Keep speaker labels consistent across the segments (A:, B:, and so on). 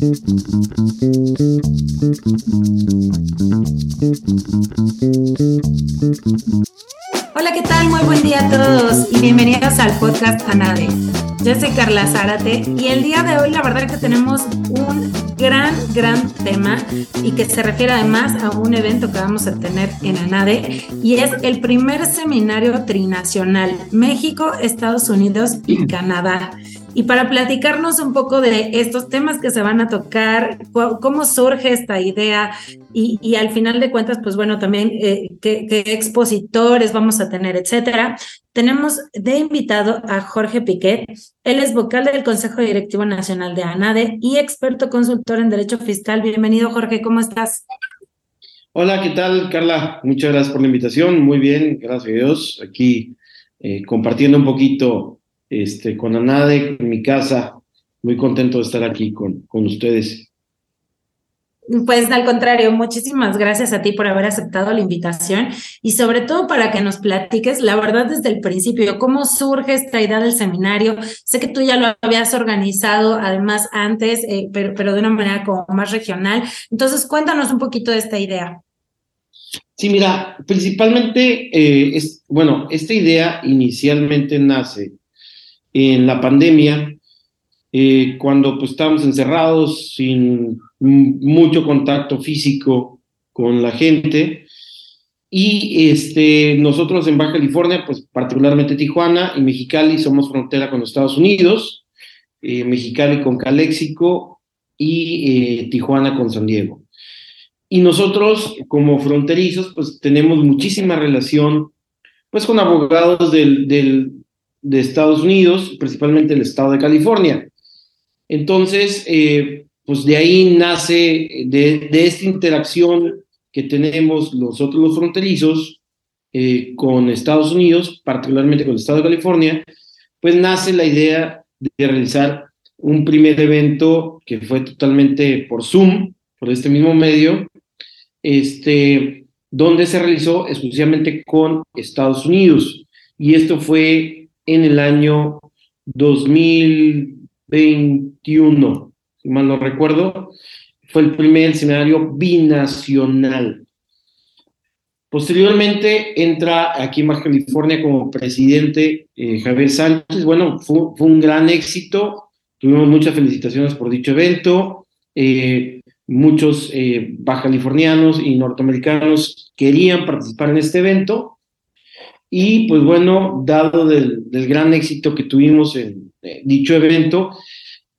A: Hola, ¿qué tal? Muy buen día a todos y bienvenidos al podcast ANADE. Yo soy Carla Zárate y el día de hoy la verdad que tenemos un gran, gran tema y que se refiere además a un evento que vamos a tener en ANADE y es el primer seminario trinacional México, Estados Unidos y Canadá. Y para platicarnos un poco de estos temas que se van a tocar, cómo surge esta idea y, al final de cuentas, pues bueno, también eh, qué, expositores vamos a tener, etcétera. Tenemos de invitado a Jorge Piquet. Él es vocal del Consejo Directivo Nacional de ANADE y experto consultor en Derecho Fiscal. Bienvenido, Jorge, ¿cómo estás?
B: Hola, ¿qué tal, Carla? Muchas gracias por la invitación. Muy bien, gracias a Dios. Aquí eh, compartiendo un poquito este, con Anade en mi casa. Muy contento de estar aquí con, con ustedes.
A: Pues al contrario, muchísimas gracias a ti por haber aceptado la invitación y sobre todo para que nos platiques, la verdad, desde el principio, cómo surge esta idea del seminario. Sé que tú ya lo habías organizado además antes, eh, pero, pero de una manera como más regional. Entonces, cuéntanos un poquito de esta idea.
B: Sí, mira, principalmente, eh, es, bueno, esta idea inicialmente nace en la pandemia, eh, cuando pues estábamos encerrados sin mucho contacto físico con la gente. Y este, nosotros en Baja California, pues particularmente Tijuana y Mexicali, somos frontera con los Estados Unidos, eh, Mexicali con Caléxico y eh, Tijuana con San Diego. Y nosotros, como fronterizos, pues tenemos muchísima relación pues con abogados del, del, de Estados Unidos, principalmente el estado de California. Entonces, eh, pues de ahí nace, de, esta interacción que tenemos nosotros los fronterizos eh, con Estados Unidos, particularmente con el estado de California, pues nace la idea de realizar un primer evento que fue totalmente por Zoom, por este mismo medio, este, donde se realizó exclusivamente con Estados Unidos. Y esto fue en el año 2021, si mal no recuerdo, fue el primer escenario binacional. Posteriormente entra aquí en Baja California como presidente eh, Javier Sánchez. Bueno, fue, un gran éxito. Tuvimos muchas felicitaciones por dicho evento. Eh, muchos eh, baja californianos y norteamericanos querían participar en este evento. Y pues bueno, dado del, gran éxito que tuvimos en eh, dicho evento,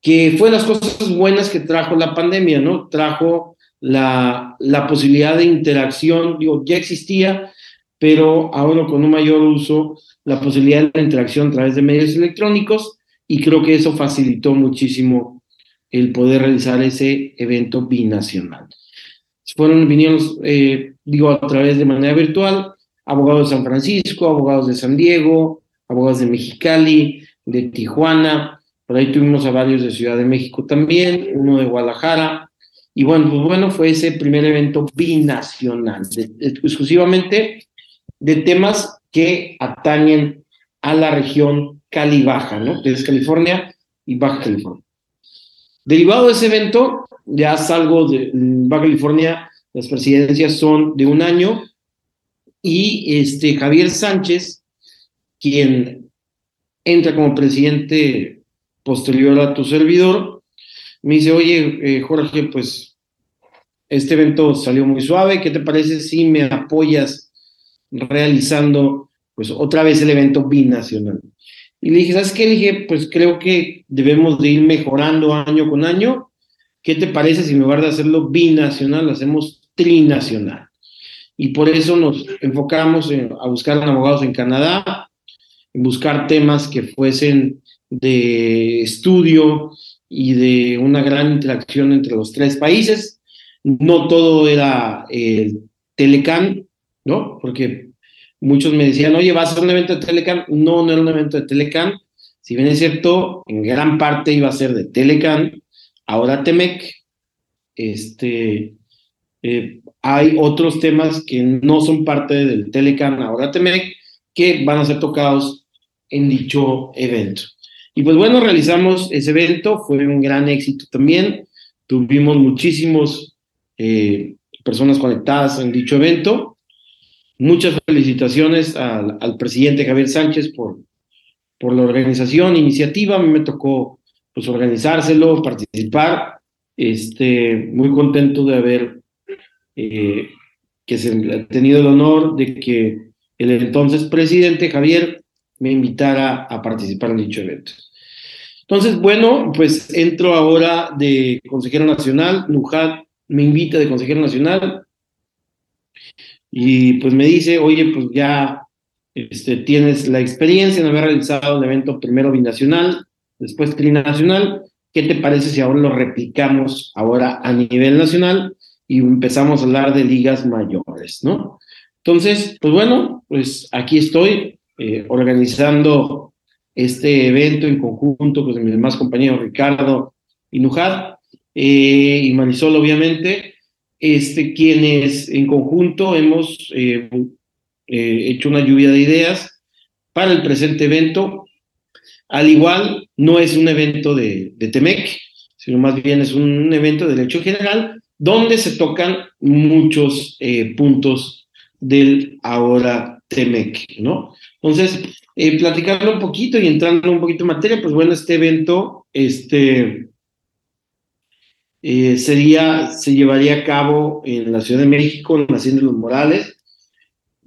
B: que fue las cosas buenas que trajo la pandemia, ¿no? Trajo la, la posibilidad de interacción, digo, ya existía, pero ahora con un mayor uso, la posibilidad de interacción a través de medios electrónicos, y creo que eso facilitó muchísimo el poder realizar ese evento binacional. Fueron vinieron, eh, digo, a través de manera virtual, abogados de San Francisco, abogados de San Diego, abogados de Mexicali, de Tijuana, por ahí tuvimos a varios de Ciudad de México también, uno de Guadalajara, y bueno, pues bueno, fue ese primer evento binacional, exclusivamente de temas que atañen a la región Cali-Baja, ¿no? Desde California y Baja California. Derivado de ese evento, ya salgo de Baja California, las presidencias son de un año, y este Javier Sánchez, quien entra como presidente posterior a tu servidor, me dice, oye, eh, Jorge, pues este evento salió muy suave, ¿qué te parece si me apoyas realizando pues otra vez el evento binacional? Y le dije, ¿sabes qué? Le dije, pues creo que debemos de ir mejorando año con año. ¿Qué te parece si en lugar de hacerlo binacional, lo hacemos trinacional? Y por eso nos enfocamos a buscar abogados en Canadá, en buscar temas que fuesen de estudio y de una gran interacción entre los tres países. No todo era el Telecan, ¿no? Porque muchos me decían, oye, ¿vas a hacer un evento de Telecan? No, no era un evento de Telecan. Si bien es cierto, en gran parte iba a ser de Telecan, ahora Temec, este, eh, hay otros temas que no son parte del Telecan ahora Temec que van a ser tocados en dicho evento. Y pues bueno, realizamos ese evento, fue un gran éxito también. tuvimos muchísimos eh, personas conectadas en dicho evento. Muchas felicitaciones al, presidente Javier Sánchez por, por la organización, iniciativa. A mí me tocó pues, organizárselo, participar. Este, muy contento de haber eh, que se ha tenido el honor de que el entonces presidente Javier me invitara a participar en dicho evento. Entonces, bueno, pues entro ahora de consejero nacional, Nujat me invita de consejero nacional. Y pues me dice, oye, pues ya este, tienes la experiencia en haber realizado el evento primero binacional, después trinacional, ¿qué te parece si ahora lo replicamos ahora a nivel nacional y empezamos a hablar de ligas mayores, ¿no? Entonces, pues bueno, pues aquí estoy eh, organizando este evento en conjunto con mis demás compañeros Ricardo y Nujat eh, y Marisol, obviamente, este, quienes en conjunto hemos eh, hecho una lluvia de ideas para el presente evento al igual, no es un evento de, de Temec, sino más bien es un evento de derecho general donde se tocan muchos eh, puntos del ahora Temec, ¿no? Entonces, eh, platicando un poquito y entrando un poquito en materia, pues bueno, este evento este, eh, sería, se llevaría a cabo en la Ciudad de México, en la Hacienda de los Morales.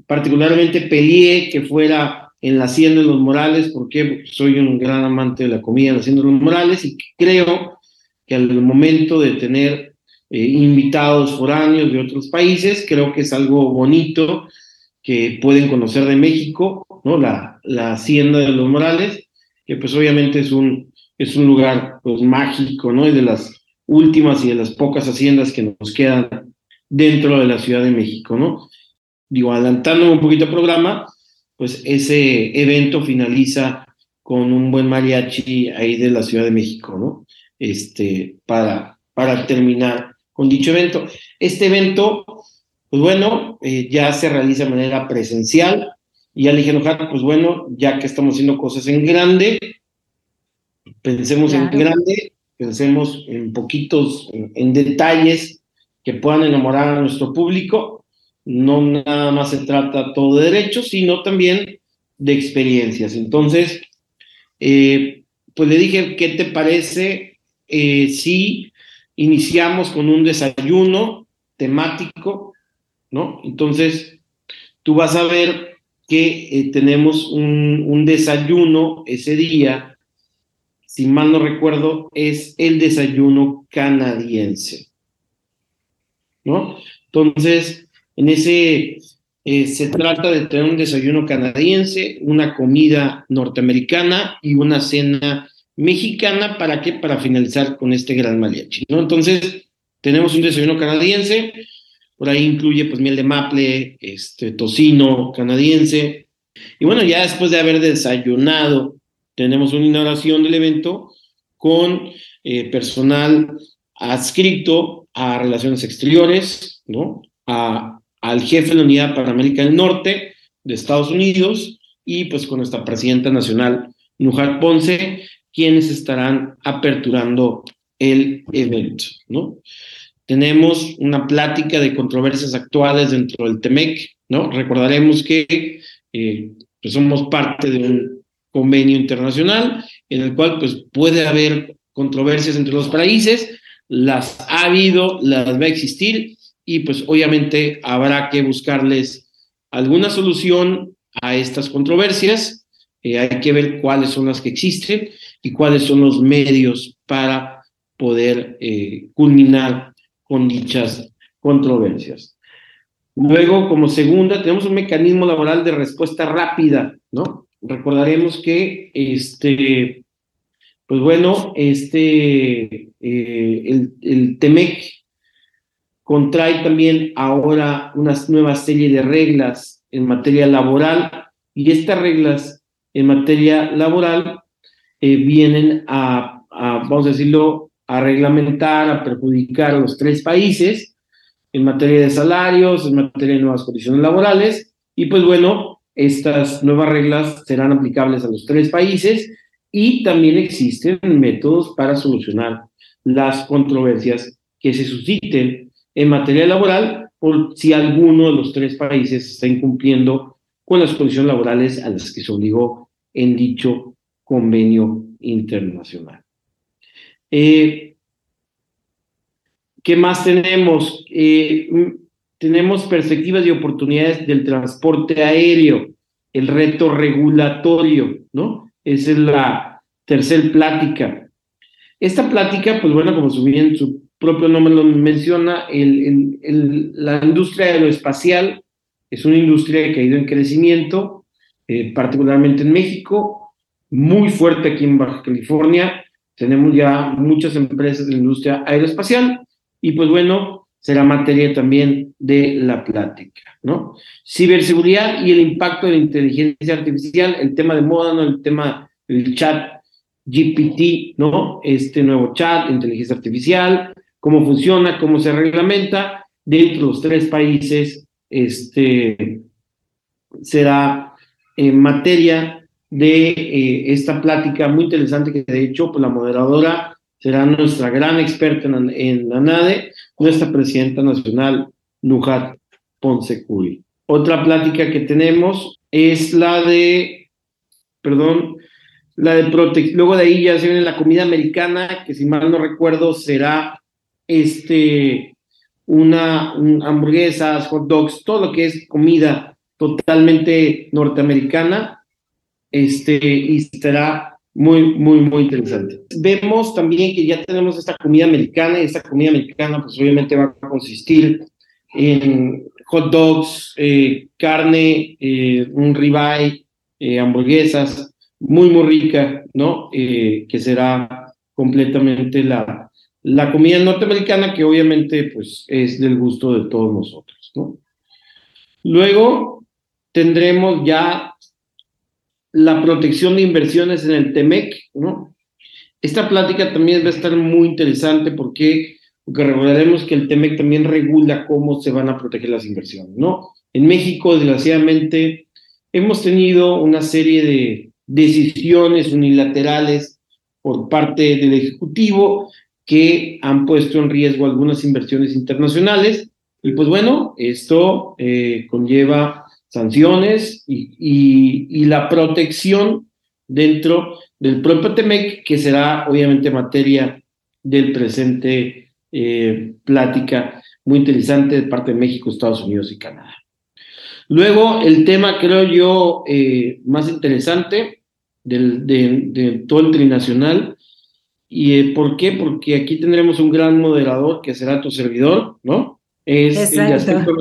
B: Particularmente peleé que fuera en la Hacienda de los Morales, porque soy un gran amante de la comida en la Hacienda de los Morales y creo que al momento de tener eh, invitados foráneos de otros países, creo que es algo bonito que pueden conocer de México, ¿no? La, la Hacienda de los Morales, que pues obviamente es un, es un lugar pues mágico, ¿no? Y de las últimas y de las pocas haciendas que nos quedan dentro de la Ciudad de México, ¿no? Digo, adelantando un poquito el programa, pues ese evento finaliza con un buen mariachi ahí de la Ciudad de México, ¿no? Este, para, para terminar con dicho evento. Este evento, pues bueno, eh, ya se realiza de manera presencial. Y ya le dije, pues bueno, ya que estamos haciendo cosas en grande, pensemos en grande, pensemos en poquitos, en detalles que puedan enamorar a nuestro público no nada más se trata todo de derechos, sino también de experiencias. Entonces, eh, pues le dije, ¿qué te parece eh, si iniciamos con un desayuno temático, ¿no? Entonces, tú vas a ver que eh, tenemos un, un desayuno ese día, si mal no recuerdo, es el desayuno canadiense, ¿no? Entonces, en ese eh, se trata de tener un desayuno canadiense, una comida norteamericana y una cena mexicana. ¿Para qué? Para finalizar con este gran mariachi, ¿no? Entonces, tenemos un desayuno canadiense, por ahí incluye pues miel de maple, este, tocino canadiense. Y bueno, ya después de haber desayunado, tenemos una inauguración del evento con eh, personal adscrito a relaciones exteriores, ¿no? A al jefe de la Unidad para América del Norte de Estados Unidos y pues con nuestra presidenta nacional, Nujar Ponce, quienes estarán aperturando el evento, ¿no? Tenemos una plática de controversias actuales dentro del TEMEC, ¿no? Recordaremos que eh, pues somos parte de un convenio internacional en el cual pues puede haber controversias entre los países, las ha habido, las va a existir y pues obviamente habrá que buscarles alguna solución a estas controversias. Eh, hay que ver cuáles son las que existen y cuáles son los medios para poder eh, culminar con dichas controversias. Luego, como segunda, tenemos un mecanismo laboral de respuesta rápida, ¿no? Recordaremos que este, pues bueno, este, eh, el, el TEMEC contrae también ahora una nueva serie de reglas en materia laboral y estas reglas en materia laboral eh, vienen a, vamos a decirlo, a reglamentar, a perjudicar a los tres países en materia de salarios, en materia de nuevas condiciones laborales. Y pues bueno, estas nuevas reglas serán aplicables a los tres países y también existen métodos para solucionar las controversias que se susciten en materia laboral por si alguno de los tres países está incumpliendo con las condiciones laborales a las que se obligó en dicho convenio internacional. Eh, ¿Qué más tenemos? Eh, tenemos perspectivas y oportunidades del transporte aéreo, el reto regulatorio, ¿no? Esa es la tercera plática. Esta plática, pues bueno, como su, su propio nombre lo menciona, la industria aeroespacial es una industria que ha ido en crecimiento, eh, particularmente en México, muy fuerte aquí en Baja California. Tenemos ya muchas empresas de la industria aeroespacial y pues bueno, será materia también de la plática, ¿no? Ciberseguridad y el impacto de la inteligencia artificial, el tema de moda, ¿no? El tema del chat GPT, ¿no? Este nuevo chat, inteligencia artificial, cómo funciona, cómo se reglamenta dentro de los tres países, este, será en materia de eh, esta plática muy interesante que de hecho pues, la moderadora será nuestra gran experta en, la NADE, nuestra presidenta nacional, Nujat Ponce Curi. Otra plática que tenemos es la de, perdón, la de protección. Luego de ahí ya se viene la comida americana, que si mal no recuerdo será este, una, hamburguesas, hot dogs, todo lo que es comida totalmente norteamericana, este, y estará muy, muy, muy interesante. Vemos también que ya tenemos esta comida americana y esta comida americana pues obviamente va a consistir en hot dogs, eh, carne, eh, un ribeye, eh, hamburguesas, muy, muy rica, ¿no? que será completamente la, la comida norteamericana que obviamente pues es del gusto de todos nosotros, ¿no? Luego tendremos ya la protección de inversiones en el TEMEC, ¿no? Esta plática también va a estar muy interesante porque, recordaremos que el TEMEC también regula cómo se van a proteger las inversiones, ¿no? En México, desgraciadamente, hemos tenido una serie de decisiones unilaterales por parte del Ejecutivo que han puesto en riesgo algunas inversiones internacionales. Y pues bueno, esto eh, conlleva sanciones y, la protección dentro del propio TEMEC, que será obviamente materia del presente eh, plática muy interesante de parte de México, Estados Unidos y Canadá. Luego, el tema, creo yo, eh, más interesante del, de, todo el trinacional. ¿Y eh, por qué? Porque aquí tendremos un gran moderador que será tu servidor, ¿no?
A: Es el aspecto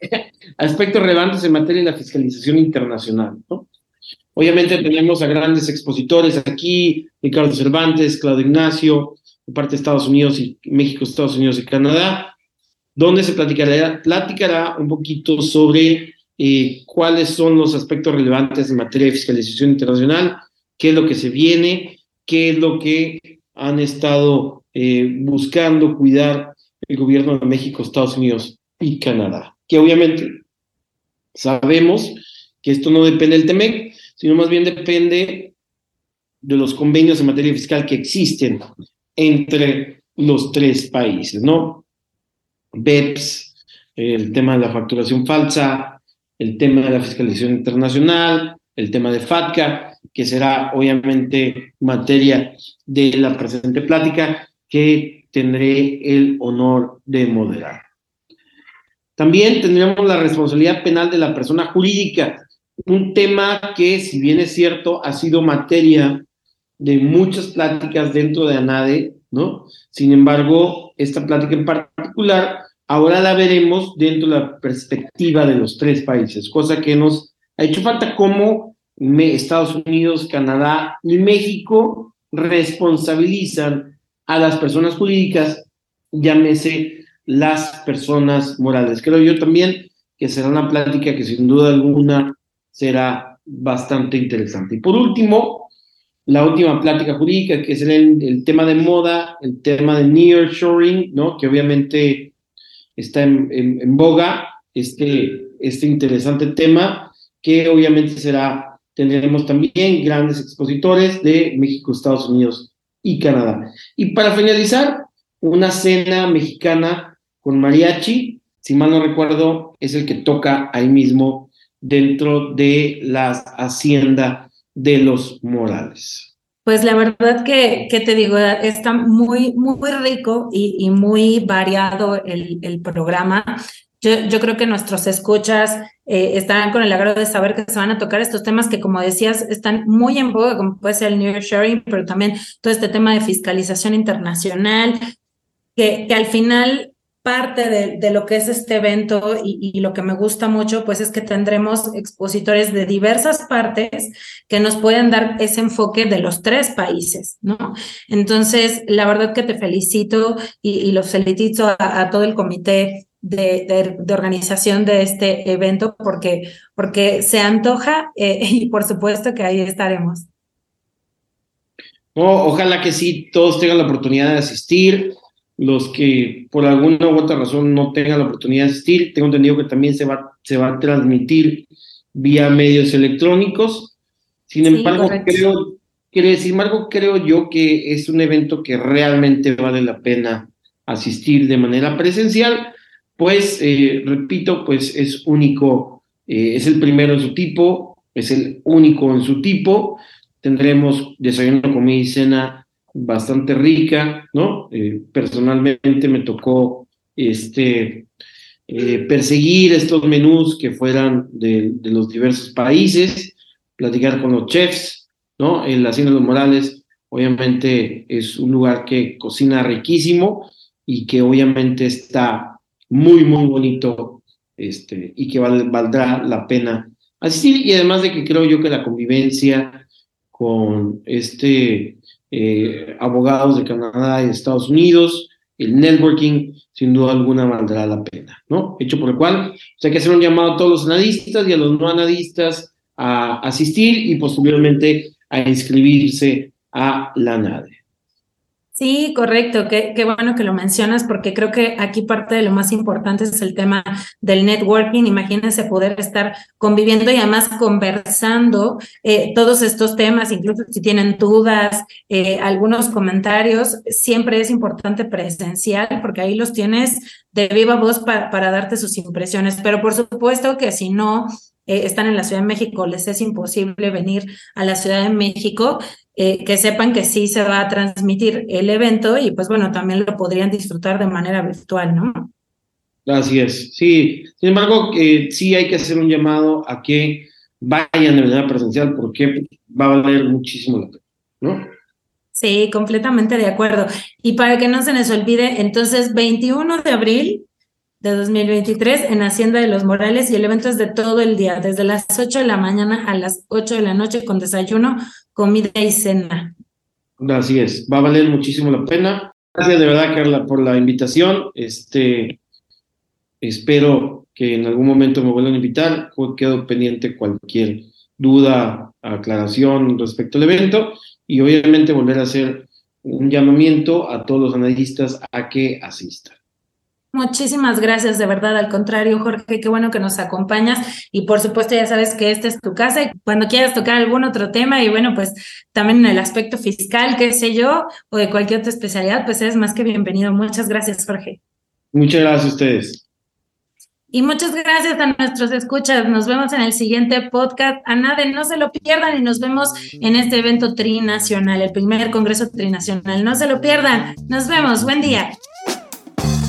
B: aspectos relevantes en materia de la fiscalización internacional. ¿no? Obviamente tenemos a grandes expositores aquí, Ricardo Cervantes, Claudio Ignacio, de parte de Estados Unidos y México, Estados Unidos y Canadá, donde se platicará, platicará un poquito sobre eh, cuáles son los aspectos relevantes en materia de fiscalización internacional, qué es lo que se viene, qué es lo que han estado eh, buscando cuidar el gobierno de México, Estados Unidos y Canadá que obviamente sabemos que esto no depende del TEMEC, sino más bien depende de los convenios en materia fiscal que existen entre los tres países, ¿no? BEPS, el tema de la facturación falsa, el tema de la fiscalización internacional, el tema de FATCA, que será obviamente materia de la presente plática que tendré el honor de moderar. También tendríamos la responsabilidad penal de la persona jurídica, un tema que, si bien es cierto, ha sido materia de muchas pláticas dentro de ANADE, ¿no? Sin embargo, esta plática en particular, ahora la veremos dentro de la perspectiva de los tres países, cosa que nos ha hecho falta como Estados Unidos, Canadá y México responsabilizan a las personas jurídicas, llámese las personas morales. Creo yo también que será una plática que sin duda alguna será bastante interesante. Y por último, la última plática jurídica, que es el, tema de moda, el tema de nearshoring, ¿no? que obviamente está en, boga, este, este interesante tema, que obviamente será, tendremos también grandes expositores de México, Estados Unidos y Canadá. Y para finalizar, una cena mexicana con mariachi, si mal no recuerdo, es el que toca ahí mismo dentro de la hacienda de los Morales.
A: Pues la verdad que, te digo, está muy, muy rico y, muy variado el, el programa. Yo, yo, creo que nuestros escuchas eh, estarán con el agrado de saber que se van a tocar estos temas que, como decías, están muy en boga, como puede ser el New Sharing, pero también todo este tema de fiscalización internacional, que, al final parte de, lo que es este evento y, lo que me gusta mucho, pues es que tendremos expositores de diversas partes que nos pueden dar ese enfoque de los tres países, ¿no? Entonces, la verdad que te felicito y, y los felicito a todo el comité de, de, organización de este evento porque, porque se antoja eh, y por supuesto que ahí estaremos.
B: ojalá que sí, todos tengan la oportunidad de asistir. Los que por alguna u otra razón no tengan la oportunidad de asistir, tengo entendido que también se va, se va a transmitir vía medios electrónicos. Sin embargo, creo, sin embargo, creo yo que es un evento que realmente vale la pena asistir de manera presencial pues, eh, repito, pues es único, eh, es el primero en su tipo, es el único en su tipo. Tendremos desayuno, comida y cena bastante rica, ¿no? Eh, personalmente me tocó este, perseguir estos menús que fueran de, los diversos países, platicar con los chefs, ¿no? En la de los Morales, obviamente es un lugar que cocina riquísimo y que obviamente está muy, muy bonito este, y que valdrá la pena asistir. Y además de que creo yo que la convivencia con este eh, abogados de Canadá y Estados Unidos, el networking, sin duda alguna valdrá la pena, ¿no? Hecho por el cual pues, hay que hacer un llamado a todos los analistas y a los no analistas a asistir y posteriormente a inscribirse a la NADE.
A: Sí, correcto. Qué, qué, bueno que lo mencionas porque creo que aquí parte de lo más importante es el tema del networking. Imagínense poder estar conviviendo y además conversando eh, todos estos temas, incluso si tienen dudas, eh, algunos comentarios. Siempre es importante presencial porque ahí los tienes de viva voz para, para darte sus impresiones. Pero por supuesto que si no eh, están en la Ciudad de México, les es imposible venir a la Ciudad de México, eh, que sepan que sí se va a transmitir el evento y pues bueno, también lo podrían disfrutar de manera virtual, ¿no?
B: Así es, sí. Sin embargo, eh, sí hay que hacer un llamado a que vayan de manera presencial porque va a valer muchísimo la pena, ¿no?
A: Sí, completamente de acuerdo. Y para que no se les olvide, entonces 21 de abril de 2023 en Hacienda de los Morales y el evento es de todo el día, desde las 8 de la mañana a las 8 de la noche con desayuno, comida y cena.
B: Así es, va a valer muchísimo la pena. Gracias de verdad, Carla, por la invitación. Este, espero que en algún momento me vuelvan a invitar. Quedo pendiente cualquier duda, aclaración respecto al evento y obviamente volver a hacer un llamamiento a todos los analistas a que asistan.
A: Muchísimas gracias, de verdad, al contrario, Jorge, qué bueno que nos acompañas y por supuesto ya sabes que esta es tu casa y cuando quieras tocar algún otro tema y bueno, pues también en el aspecto fiscal, qué sé yo, o de cualquier otra especialidad, pues eres más que bienvenido. Muchas gracias, Jorge.
B: Muchas gracias a ustedes.
A: Y muchas gracias a nuestros escuchas. Nos vemos en el siguiente podcast. A nadie no se lo pierdan y nos vemos en este evento trinacional, el primer Congreso Trinacional. No se lo pierdan. Nos vemos. Buen día.